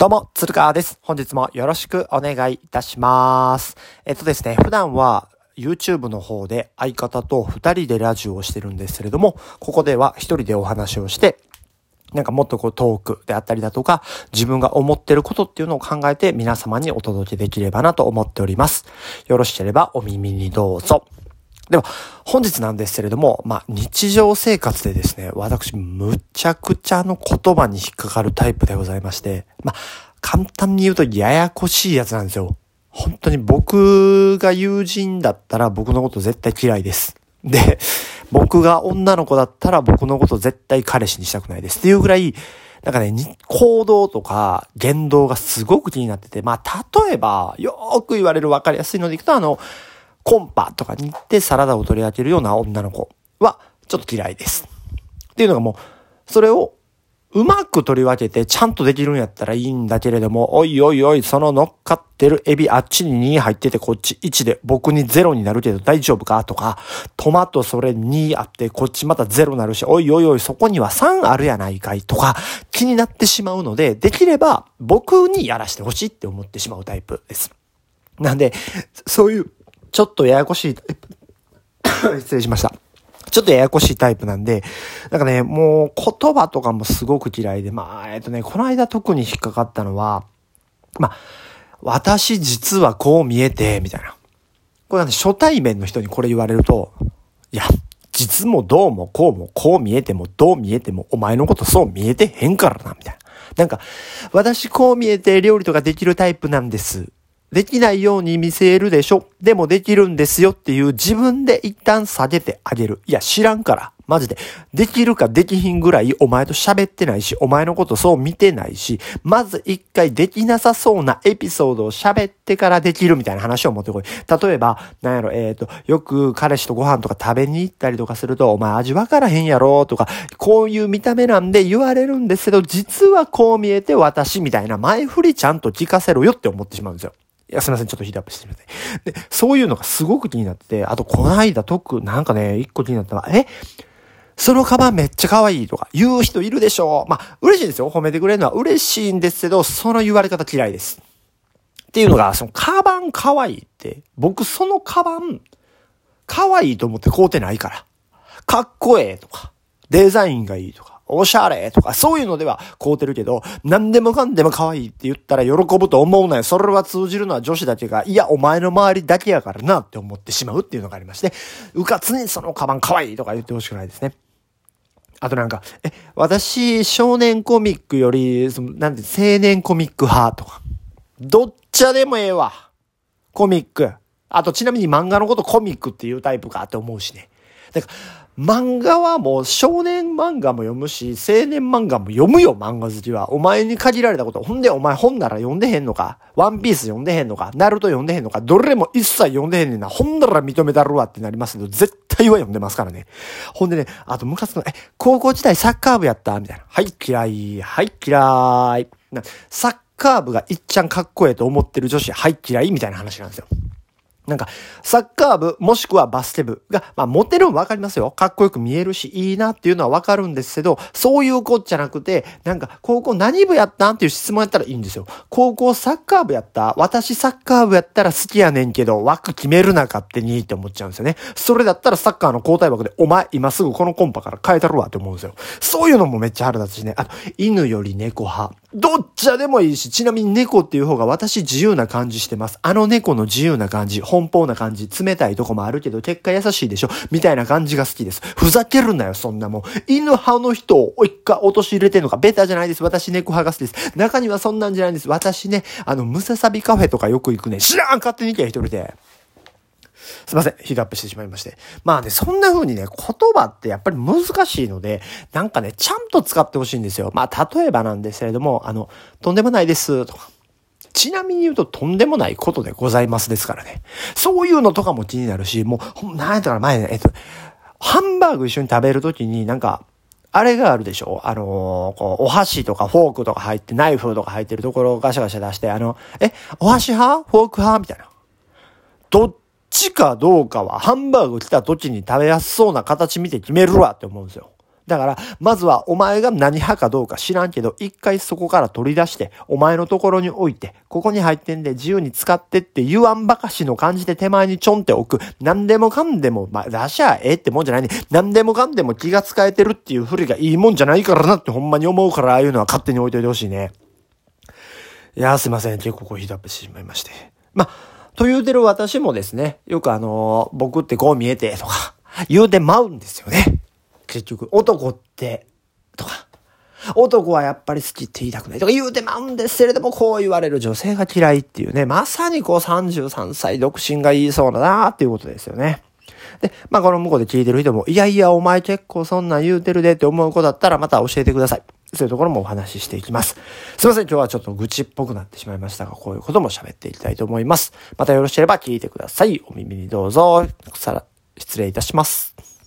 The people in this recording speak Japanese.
どうも、鶴川です。本日もよろしくお願いいたします。えっとですね、普段は YouTube の方で相方と二人でラジオをしてるんですけれども、ここでは一人でお話をして、なんかもっとこうトークであったりだとか、自分が思ってることっていうのを考えて皆様にお届けできればなと思っております。よろしければお耳にどうぞ。では、本日なんですけれども、まあ、日常生活でですね、私、むちゃくちゃの言葉に引っかかるタイプでございまして、まあ、簡単に言うとややこしいやつなんですよ。本当に僕が友人だったら僕のこと絶対嫌いです。で、僕が女の子だったら僕のこと絶対彼氏にしたくないです。っていうぐらい、なんかね、行動とか言動がすごく気になってて、まあ、例えば、よーく言われる分かりやすいのでいくと、あの、コンパとかに行ってサラダを取り分けるような女の子はちょっと嫌いです。っていうのがもう、それをうまく取り分けてちゃんとできるんやったらいいんだけれども、おいおいおい、その乗っかってるエビあっちに2入っててこっち1で僕に0になるけど大丈夫か？とか、トマトそれ2あってこっちまた0になるし、おいおいおい、そこには3あるやないかい？とか気になってしまうので、できれば僕にやらしてほしいって思ってしまうタイプです。なんで、そういうちょっとややこしい、失礼しました。ちょっとややこしいタイプなんで、なんかね、もう言葉とかもすごく嫌いで、まあ、えっとね、この間特に引っかかったのは、まあ、私実はこう見えて、みたいな。これなんで初対面の人にこれ言われると、いや、実もどうもこうもこう見えてもどう見えてもお前のことそう見えてへんからな、みたいな。なんか、私こう見えて料理とかできるタイプなんです。できないように見せるでしょでもできるんですよっていう自分で一旦下げてあげる。いや、知らんから。マジで。できるかできひんぐらいお前と喋ってないし、お前のことそう見てないし、まず一回できなさそうなエピソードを喋ってからできるみたいな話を持ってこい。例えば、なんやろ、えっ、と、よく彼氏とご飯とか食べに行ったりとかすると、お前味わからへんやろとか、こういう見た目なんで言われるんですけど、実はこう見えて私みたいな前振りちゃんと聞かせろよって思ってしまうんですよ。いや、すみません。ちょっとヒートアップしてみて。で、そういうのがすごく気になってて、あと、この間、特、なんかね、一個気になったのは、え？そのカバンめっちゃ可愛いとか言う人いるでしょ？うまあ、嬉しいですよ。褒めてくれるのは嬉しいんですけど、その言われ方嫌いです。っていうのが、そのカバン可愛いって、僕そのカバン、可愛いと思って買うてないから。かっこええとか、デザインがいいとか、おしゃれとか、そういうのでは買うてるけど、何でもかんでも可愛いって言ったら喜ぶと思うなよ。それは通じるのは女子だけが、いや、お前の周りだけやからなって思ってしまうっていうのがありまして、うかつにそのカバン可愛いとか言ってほしくないですね。あとなんか、え、私、少年コミックより、その、なんて、青年コミック派とか。どっちでもええわ。コミック。あと、ちなみに漫画のことコミックっていうタイプかって思うしね。だから、漫画はもう少年漫画も読むし、青年漫画も読むよ、漫画好きは。お前に限られたこと。ほんで、お前本なら読んでへんのか？ワンピース読んでへんのか？ナルト読んでへんのか？どれも一切読んでへんねんな。ほんなら認めたるわってなりますけど、絶対は読んでますからね。ほんでね、あとムカつくの、え、高校時代サッカー部やった？みたいな。はい、嫌い。はい、嫌い。なサッカー部がいっちゃんかっこええと思ってる女子、はい、嫌い？みたいな話なんですよ。なんか、サッカー部、もしくはバスケ部が、まあ、モテるのわかりますよ。かっこよく見えるし、いいなっていうのはわかるんですけど、そういう子じゃなくて、なんか、高校何部やったんっていう質問やったらいいんですよ。高校サッカー部やった？私サッカー部やったら好きやねんけど、枠決めるな勝手にって思っちゃうんですよね。それだったらサッカーの交代枠で、お前、今すぐこのコンパから変えたるわって思うんですよ。そういうのもめっちゃ腹立つしね。あと、犬より猫派。どっちでもいいし、ちなみに猫っていう方が私自由な感じしてます。あの猫の自由な感じ、奔放な感じ、冷たいとこもあるけど、結果優しいでしょみたいな感じが好きです。ふざけるなよ、そんなもん。犬派の人を一回落とし入れてんのか、ベタじゃないです。私猫派が好きです。中にはそんなんじゃないんです。私ね、あの、ムササビカフェとかよく行くね。知らん勝手に行け、一人で。すいません。ヒートアップしてしまいまして。まあね、そんな風にね、言葉ってやっぱり難しいので、なんかね、ちゃんと使ってほしいんですよ。まあ、例えばなんですけれども、あの、とんでもないです、とか。ちなみに言うと、とんでもないことでございますですからね。そういうのとかも気になるし、もう、なんやったら前ね、えっと、ハンバーグ一緒に食べるときになんか、あれがあるでしょ？あのーこう、お箸とかフォークとか入って、ナイフとか入ってるところをガシャガシャ出して、あの、え、お箸派？フォーク派？みたいな。どっちかどうかはハンバーグ来た時に食べやすそうな形見て決めるわって思うんですよ。だから、まずはお前が何派かどうか知らんけど、一回そこから取り出して、お前のところに置いて、ここに入ってんで自由に使ってって言わんばかしの感じで手前にちょんって置く。何でもかんでも、まあ、出しゃええってもんじゃないね。何でもかんでも気が使えてるっていうふりがいいもんじゃないからなってほんまに思うから、ああいうのは勝手に置いといてほしいね。いやすいません。結構こうヒートアップしてしまいまして。まあ、と言うてる私もですね、よくあのー、僕ってこう見えて、とか、言うてまうんですよね。結局、男って、とか、男はやっぱり好きって言いたくないとか言うてまうんですけれども、こう言われる女性が嫌いっていうね、まさにこう33歳独身が言いそうだなっていうことですよね。で、まあこの向こうで聞いてる人も、いやいや、お前結構そんなん言うてるでって思う子だったらまた教えてください。そういうところもお話ししていきます。すいません、今日はちょっと愚痴っぽくなってしまいましたが、こういうことも喋っていきたいと思います。またよろしければ聞いてください。お耳にどうぞ。さら失礼いたします。